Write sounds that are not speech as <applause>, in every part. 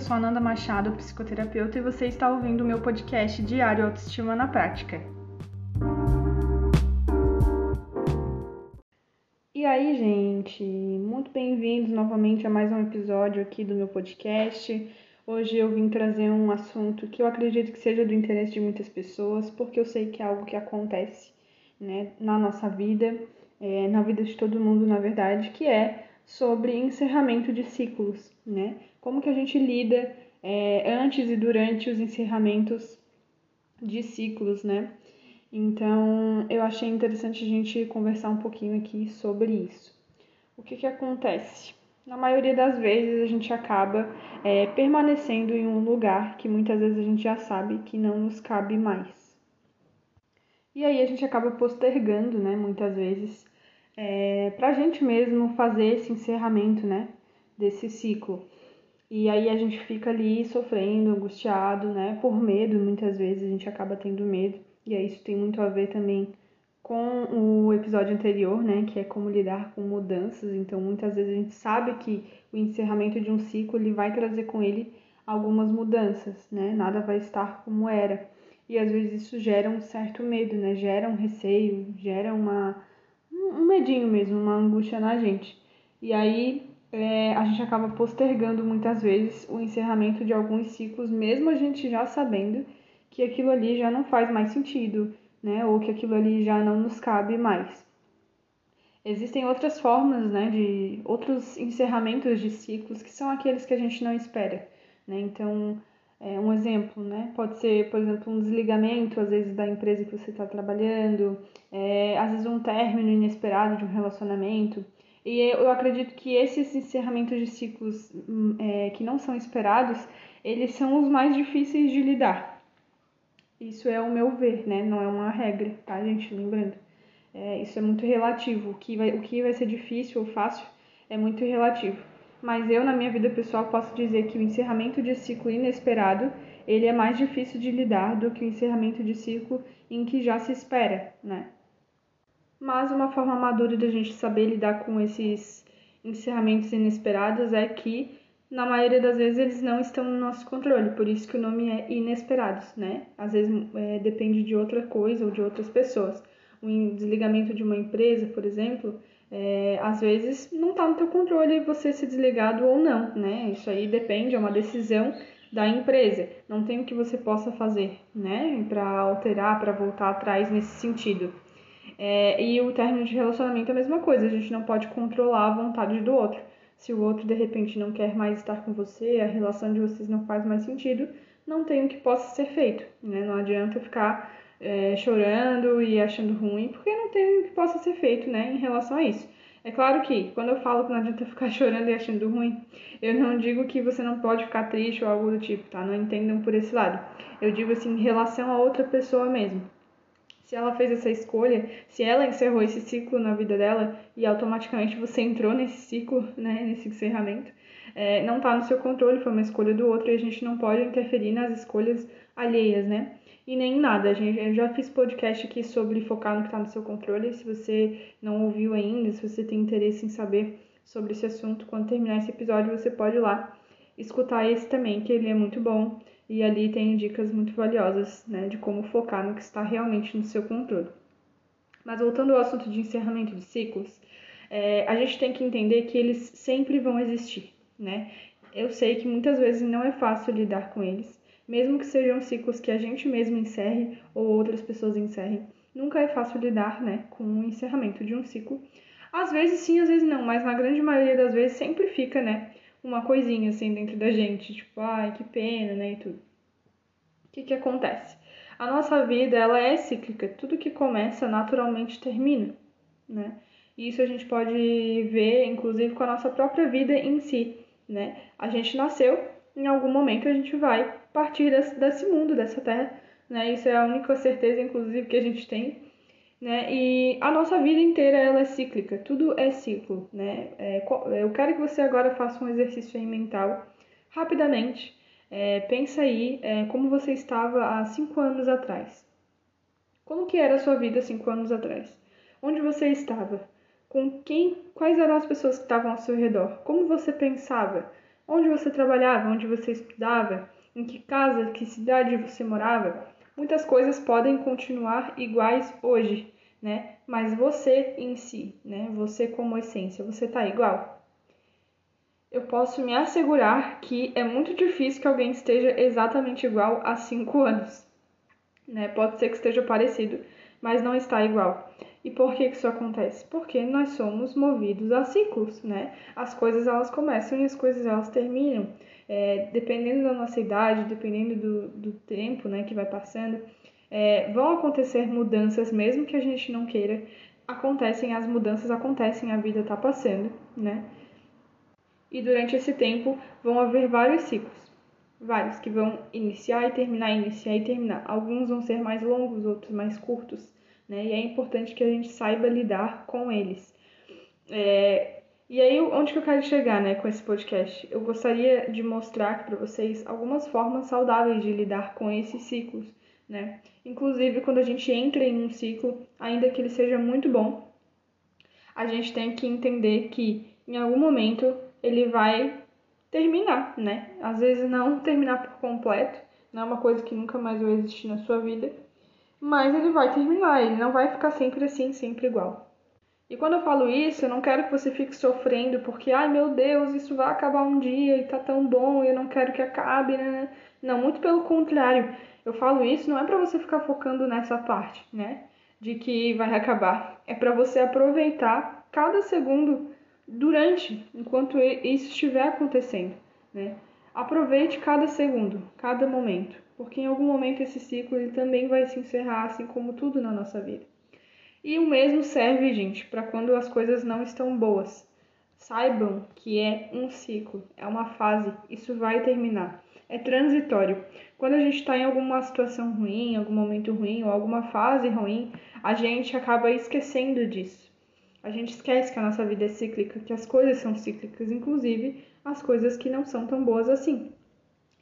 eu sou Ananda Machado, psicoterapeuta, e você está ouvindo o meu podcast Diário Autoestima na Prática. E aí, gente, muito bem-vindos novamente a mais um episódio aqui do meu podcast. Hoje eu vim trazer um assunto que eu acredito que seja do interesse de muitas pessoas, porque eu sei que é algo que acontece né, na nossa vida, é, na vida de todo mundo, na verdade, que é sobre encerramento de ciclos, né? Como que a gente lida é, antes e durante os encerramentos de ciclos, né? Então, eu achei interessante a gente conversar um pouquinho aqui sobre isso. O que que acontece? Na maioria das vezes, a gente acaba é, permanecendo em um lugar que muitas vezes a gente já sabe que não nos cabe mais. E aí a gente acaba postergando, né, muitas vezes, é, para a gente mesmo fazer esse encerramento, né, desse ciclo. E aí a gente fica ali sofrendo, angustiado, né, por medo, muitas vezes a gente acaba tendo medo. E aí isso tem muito a ver também com o episódio anterior, né, que é como lidar com mudanças. Então, muitas vezes a gente sabe que o encerramento de um ciclo ele vai trazer com ele algumas mudanças, né? Nada vai estar como era. E às vezes isso gera um certo medo, né? Gera um receio, gera uma um medinho mesmo, uma angústia na gente. E aí é, a gente acaba postergando muitas vezes o encerramento de alguns ciclos, mesmo a gente já sabendo que aquilo ali já não faz mais sentido, né? Ou que aquilo ali já não nos cabe mais. Existem outras formas, né, de outros encerramentos de ciclos que são aqueles que a gente não espera, né? Então, é, um exemplo, né? Pode ser, por exemplo, um desligamento, às vezes, da empresa que você está trabalhando, é, às vezes um término inesperado de um relacionamento. E eu acredito que esses encerramentos de ciclos hum, é, que não são esperados, eles são os mais difíceis de lidar. Isso é o meu ver, né? Não é uma regra, tá, gente? Lembrando. É, isso é muito relativo. O que, vai, o que vai ser difícil ou fácil é muito relativo mas eu na minha vida pessoal posso dizer que o encerramento de ciclo inesperado ele é mais difícil de lidar do que o encerramento de ciclo em que já se espera, né? Mas uma forma madura da gente saber lidar com esses encerramentos inesperados é que na maioria das vezes eles não estão no nosso controle, por isso que o nome é inesperados, né? Às vezes é, depende de outra coisa ou de outras pessoas. O desligamento de uma empresa, por exemplo, é, às vezes não está no teu controle você ser desligado ou não, né? Isso aí depende, é uma decisão da empresa. Não tem o que você possa fazer, né? Para alterar, para voltar atrás nesse sentido. É, e o término de relacionamento é a mesma coisa, a gente não pode controlar a vontade do outro. Se o outro de repente não quer mais estar com você, a relação de vocês não faz mais sentido, não tem o que possa ser feito, né? Não adianta ficar é, chorando e achando ruim, porque não tem o que possa ser feito, né, em relação a isso. É claro que, quando eu falo que não adianta <laughs> ficar chorando e achando ruim, eu não digo que você não pode ficar triste ou algo do tipo, tá? Não entendam por esse lado. Eu digo assim, em relação a outra pessoa mesmo. Se ela fez essa escolha, se ela encerrou esse ciclo na vida dela e automaticamente você entrou nesse ciclo, né, nesse encerramento, é, não tá no seu controle, foi uma escolha do outro e a gente não pode interferir nas escolhas alheias, né? E nem nada. Gente, eu já fiz podcast aqui sobre focar no que está no seu controle. Se você não ouviu ainda, se você tem interesse em saber sobre esse assunto, quando terminar esse episódio, você pode ir lá escutar esse também, que ele é muito bom e ali tem dicas muito valiosas, né, de como focar no que está realmente no seu controle. Mas voltando ao assunto de encerramento de ciclos, é, a gente tem que entender que eles sempre vão existir, né? Eu sei que muitas vezes não é fácil lidar com eles, mesmo que sejam ciclos que a gente mesmo encerre ou outras pessoas encerrem. Nunca é fácil lidar, né, com o encerramento de um ciclo. Às vezes sim, às vezes não, mas na grande maioria das vezes sempre fica, né, uma coisinha assim dentro da gente, tipo, ai, que pena, né, e tudo. O que que acontece? A nossa vida, ela é cíclica. Tudo que começa naturalmente termina, né? E isso a gente pode ver, inclusive, com a nossa própria vida em si, né? A gente nasceu, em algum momento a gente vai partir desse, desse mundo, dessa terra, né? Isso é a única certeza, inclusive, que a gente tem, né? E a nossa vida inteira ela é cíclica, tudo é ciclo, né? É, eu quero que você agora faça um exercício aí mental, rapidamente. É, pensa aí é, como você estava há cinco anos atrás. Como que era a sua vida cinco anos atrás? Onde você estava? Com quem? Quais eram as pessoas que estavam ao seu redor? Como você pensava? onde você trabalhava, onde você estudava, em que casa, que cidade você morava. Muitas coisas podem continuar iguais hoje, né? Mas você em si, né? Você como essência, você tá igual? Eu posso me assegurar que é muito difícil que alguém esteja exatamente igual há cinco anos, né? Pode ser que esteja parecido, mas não está igual. E por que isso acontece? Porque nós somos movidos a ciclos, né? As coisas elas começam e as coisas elas terminam. É, dependendo da nossa idade, dependendo do, do tempo né, que vai passando, é, vão acontecer mudanças, mesmo que a gente não queira. Acontecem, as mudanças acontecem, a vida está passando, né? E durante esse tempo vão haver vários ciclos, vários que vão iniciar e terminar, iniciar e terminar. Alguns vão ser mais longos, outros mais curtos né? E é importante que a gente saiba lidar com eles. É, e aí, onde que eu quero chegar, né, com esse podcast? Eu gostaria de mostrar para vocês algumas formas saudáveis de lidar com esses ciclos, né? Inclusive, quando a gente entra em um ciclo, ainda que ele seja muito bom, a gente tem que entender que em algum momento ele vai terminar, né? Às vezes não terminar por completo, não é uma coisa que nunca mais vai existir na sua vida, mas ele vai terminar, ele não vai ficar sempre assim, sempre igual. E quando eu falo isso, eu não quero que você fique sofrendo porque, ai meu Deus, isso vai acabar um dia e tá tão bom e eu não quero que acabe, né? Não, muito pelo contrário. Eu falo isso não é para você ficar focando nessa parte, né? De que vai acabar. É para você aproveitar cada segundo durante, enquanto isso estiver acontecendo, né? Aproveite cada segundo, cada momento porque em algum momento esse ciclo ele também vai se encerrar, assim como tudo na nossa vida. E o mesmo serve, gente, para quando as coisas não estão boas. Saibam que é um ciclo, é uma fase, isso vai terminar. É transitório. Quando a gente está em alguma situação ruim, algum momento ruim ou alguma fase ruim, a gente acaba esquecendo disso. A gente esquece que a nossa vida é cíclica, que as coisas são cíclicas, inclusive as coisas que não são tão boas assim.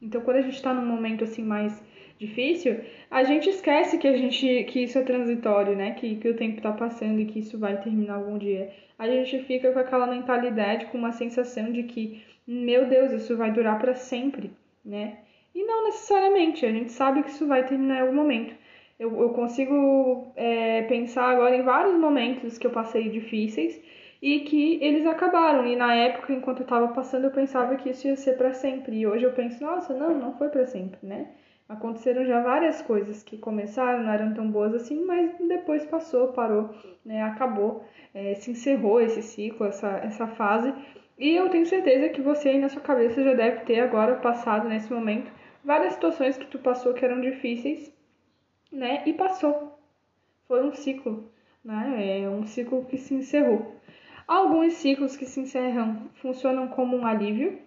Então, quando a gente está num momento assim mais difícil, a gente esquece que a gente que isso é transitório, né? Que, que o tempo está passando e que isso vai terminar algum dia. A gente fica com aquela mentalidade, com uma sensação de que, meu Deus, isso vai durar para sempre, né? E não necessariamente, a gente sabe que isso vai terminar em algum momento. Eu, eu consigo é, pensar agora em vários momentos que eu passei difíceis e que eles acabaram. E na época, enquanto eu estava passando, eu pensava que isso ia ser para sempre. E hoje eu penso, nossa, não, não foi para sempre, né? Aconteceram já várias coisas que começaram, não eram tão boas assim, mas depois passou, parou, né? Acabou, é, se encerrou esse ciclo, essa, essa fase. E eu tenho certeza que você aí na sua cabeça já deve ter agora passado nesse momento várias situações que tu passou que eram difíceis, né? E passou. Foi um ciclo, né? É um ciclo que se encerrou. Alguns ciclos que se encerram funcionam como um alívio,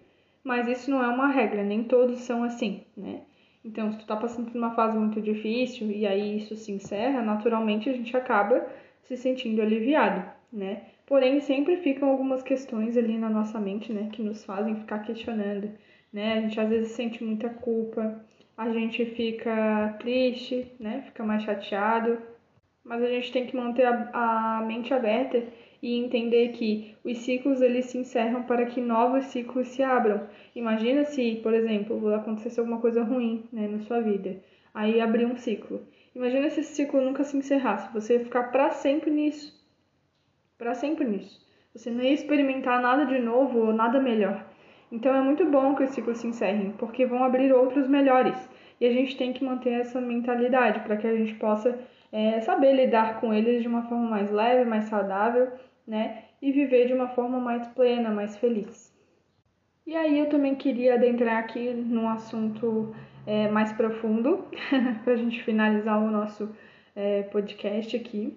mas isso não é uma regra, nem todos são assim, né? Então, se tu tá passando por uma fase muito difícil e aí isso se encerra, naturalmente a gente acaba se sentindo aliviado, né? Porém, sempre ficam algumas questões ali na nossa mente, né, que nos fazem ficar questionando, né? A gente às vezes sente muita culpa, a gente fica triste, né? Fica mais chateado, mas a gente tem que manter a, a mente aberta e entender que os ciclos eles se encerram para que novos ciclos se abram. Imagina se, por exemplo, acontecesse alguma coisa ruim né, na sua vida, aí abrir um ciclo. Imagina se esse ciclo nunca se encerrasse, você ia ficar para sempre nisso. Para sempre nisso. Você não ia experimentar nada de novo ou nada melhor. Então é muito bom que os ciclos se encerrem, porque vão abrir outros melhores. E a gente tem que manter essa mentalidade para que a gente possa é, saber lidar com eles de uma forma mais leve, mais saudável né? E viver de uma forma mais plena, mais feliz. E aí eu também queria adentrar aqui num assunto é, mais profundo, <laughs> para a gente finalizar o nosso é, podcast aqui.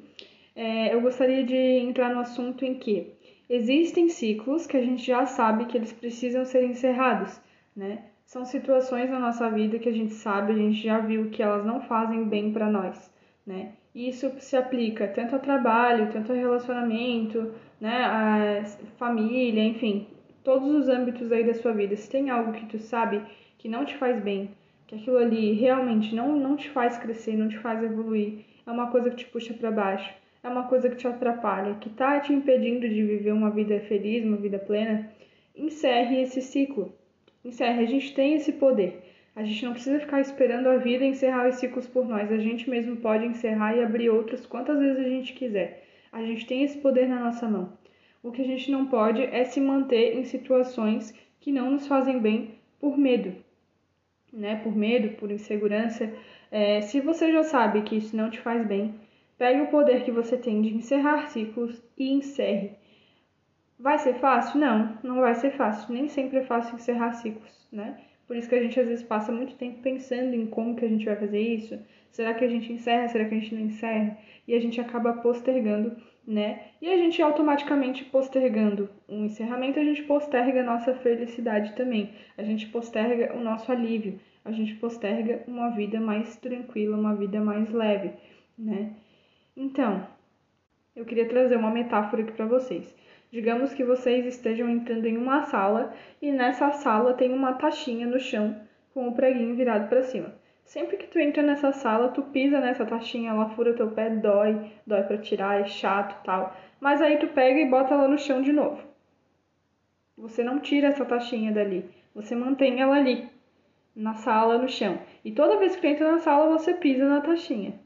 É, eu gostaria de entrar no assunto em que existem ciclos que a gente já sabe que eles precisam ser encerrados, né? São situações na nossa vida que a gente sabe, a gente já viu que elas não fazem bem para nós, né? Isso se aplica tanto ao trabalho, tanto ao relacionamento, né, a família, enfim, todos os âmbitos aí da sua vida. Se tem algo que tu sabe que não te faz bem, que aquilo ali realmente não, não te faz crescer, não te faz evoluir, é uma coisa que te puxa para baixo, é uma coisa que te atrapalha, que tá te impedindo de viver uma vida feliz, uma vida plena, encerre esse ciclo, encerre. A gente tem esse poder. A gente não precisa ficar esperando a vida encerrar os ciclos por nós. A gente mesmo pode encerrar e abrir outros quantas vezes a gente quiser. A gente tem esse poder na nossa mão. O que a gente não pode é se manter em situações que não nos fazem bem por medo, né? Por medo, por insegurança. É, se você já sabe que isso não te faz bem, pegue o poder que você tem de encerrar ciclos e encerre. Vai ser fácil? Não, não vai ser fácil. Nem sempre é fácil encerrar ciclos, né? Por isso que a gente às vezes passa muito tempo pensando em como que a gente vai fazer isso. Será que a gente encerra? Será que a gente não encerra? E a gente acaba postergando, né? E a gente automaticamente postergando um encerramento, a gente posterga a nossa felicidade também. A gente posterga o nosso alívio. A gente posterga uma vida mais tranquila, uma vida mais leve, né? Então, eu queria trazer uma metáfora aqui para vocês. Digamos que vocês estejam entrando em uma sala e nessa sala tem uma taxinha no chão com o preguinho virado para cima. Sempre que tu entra nessa sala, tu pisa nessa taxinha, ela fura teu pé, dói, dói para tirar, é chato, tal. Mas aí tu pega e bota ela no chão de novo. Você não tira essa taxinha dali, você mantém ela ali, na sala, no chão. E toda vez que tu entra na sala, você pisa na taxinha.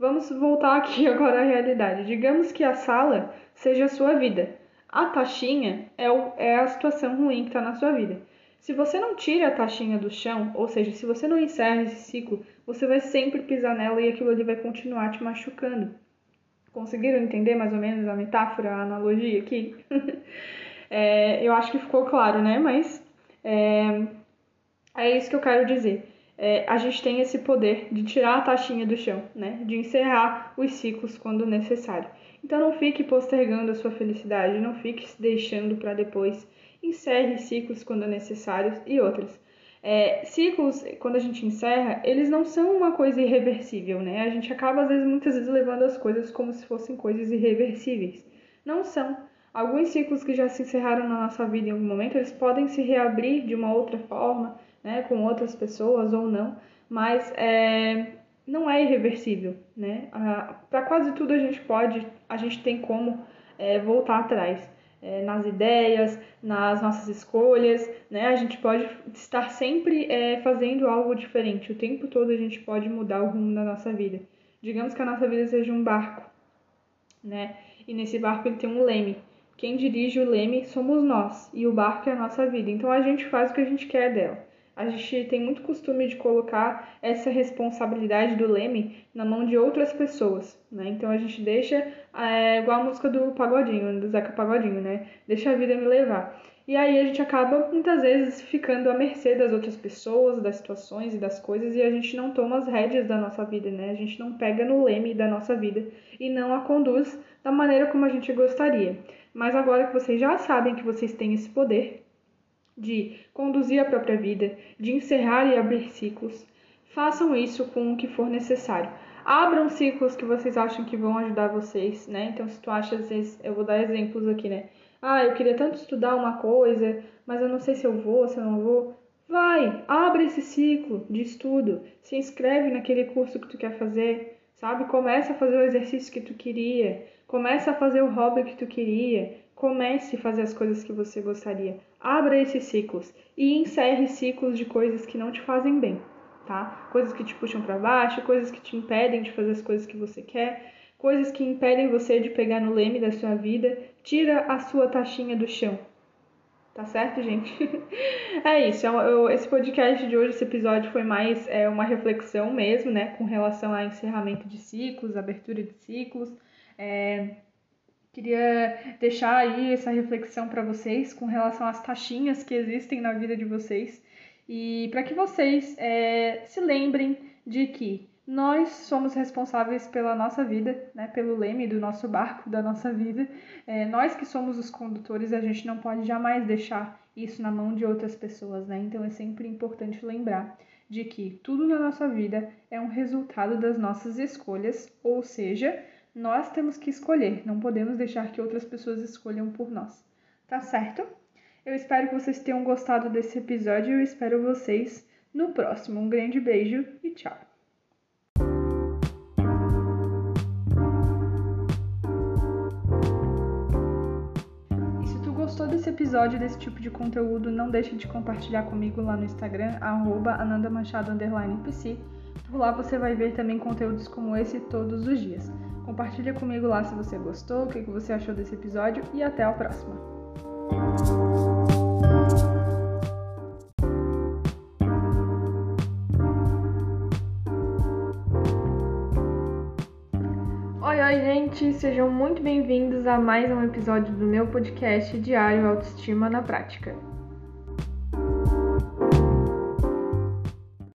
Vamos voltar aqui <laughs> agora à realidade. Digamos que a sala seja a sua vida. A taxinha é, o, é a situação ruim que está na sua vida. Se você não tira a taxinha do chão, ou seja, se você não encerra esse ciclo, você vai sempre pisar nela e aquilo ali vai continuar te machucando. Conseguiram entender mais ou menos a metáfora, a analogia aqui? <laughs> é, eu acho que ficou claro, né? Mas é, é isso que eu quero dizer é, a gente tem esse poder de tirar a taxinha do chão, né? De encerrar os ciclos quando necessário. Então não fique postergando a sua felicidade, não fique se deixando para depois. Encerre ciclos quando necessários e outros. É, ciclos, quando a gente encerra, eles não são uma coisa irreversível, né? A gente acaba, às vezes, muitas vezes levando as coisas como se fossem coisas irreversíveis. Não são. Alguns ciclos que já se encerraram na nossa vida em algum momento, eles podem se reabrir de uma outra forma, né, com outras pessoas ou não, mas é, não é irreversível, né? Para quase tudo a gente pode, a gente tem como é, voltar atrás. É, nas ideias, nas nossas escolhas, né? A gente pode estar sempre é, fazendo algo diferente. O tempo todo a gente pode mudar o rumo da nossa vida. Digamos que a nossa vida seja um barco, né? E nesse barco ele tem um leme. Quem dirige o leme somos nós e o barco é a nossa vida. Então a gente faz o que a gente quer dela a gente tem muito costume de colocar essa responsabilidade do leme na mão de outras pessoas, né? Então a gente deixa, é, igual a música do Pagodinho, do Zeca Pagodinho, né? Deixa a vida me levar. E aí a gente acaba muitas vezes ficando à mercê das outras pessoas, das situações e das coisas e a gente não toma as rédeas da nossa vida, né? A gente não pega no leme da nossa vida e não a conduz da maneira como a gente gostaria. Mas agora que vocês já sabem que vocês têm esse poder, de conduzir a própria vida, de encerrar e abrir ciclos. Façam isso com o que for necessário. Abram ciclos que vocês acham que vão ajudar vocês, né? Então, se tu acha, às vezes, eu vou dar exemplos aqui, né? Ah, eu queria tanto estudar uma coisa, mas eu não sei se eu vou, se eu não vou. Vai, abre esse ciclo de estudo, se inscreve naquele curso que tu quer fazer, sabe? Começa a fazer o exercício que tu queria, começa a fazer o hobby que tu queria, comece a fazer as coisas que você gostaria. Abra esses ciclos e encerre ciclos de coisas que não te fazem bem, tá? Coisas que te puxam para baixo, coisas que te impedem de fazer as coisas que você quer, coisas que impedem você de pegar no leme da sua vida. Tira a sua taxinha do chão. Tá certo, gente? <laughs> é isso. Eu, eu, esse podcast de hoje, esse episódio foi mais é, uma reflexão mesmo, né? Com relação a encerramento de ciclos, abertura de ciclos. É, Queria deixar aí essa reflexão para vocês com relação às taxinhas que existem na vida de vocês e para que vocês é, se lembrem de que nós somos responsáveis pela nossa vida, né, pelo leme do nosso barco, da nossa vida. É, nós que somos os condutores, a gente não pode jamais deixar isso na mão de outras pessoas, né? Então é sempre importante lembrar de que tudo na nossa vida é um resultado das nossas escolhas, ou seja, nós temos que escolher, não podemos deixar que outras pessoas escolham por nós. Tá certo? Eu espero que vocês tenham gostado desse episódio e eu espero vocês no próximo. Um grande beijo e tchau! desse episódio, desse tipo de conteúdo, não deixe de compartilhar comigo lá no Instagram, arroba anandamachado__pc. Por lá você vai ver também conteúdos como esse todos os dias. Compartilha comigo lá se você gostou, o que você achou desse episódio e até a próxima. Oi, oi, gente! Sejam muito bem-vindos a mais um episódio do meu podcast Diário Autoestima na Prática.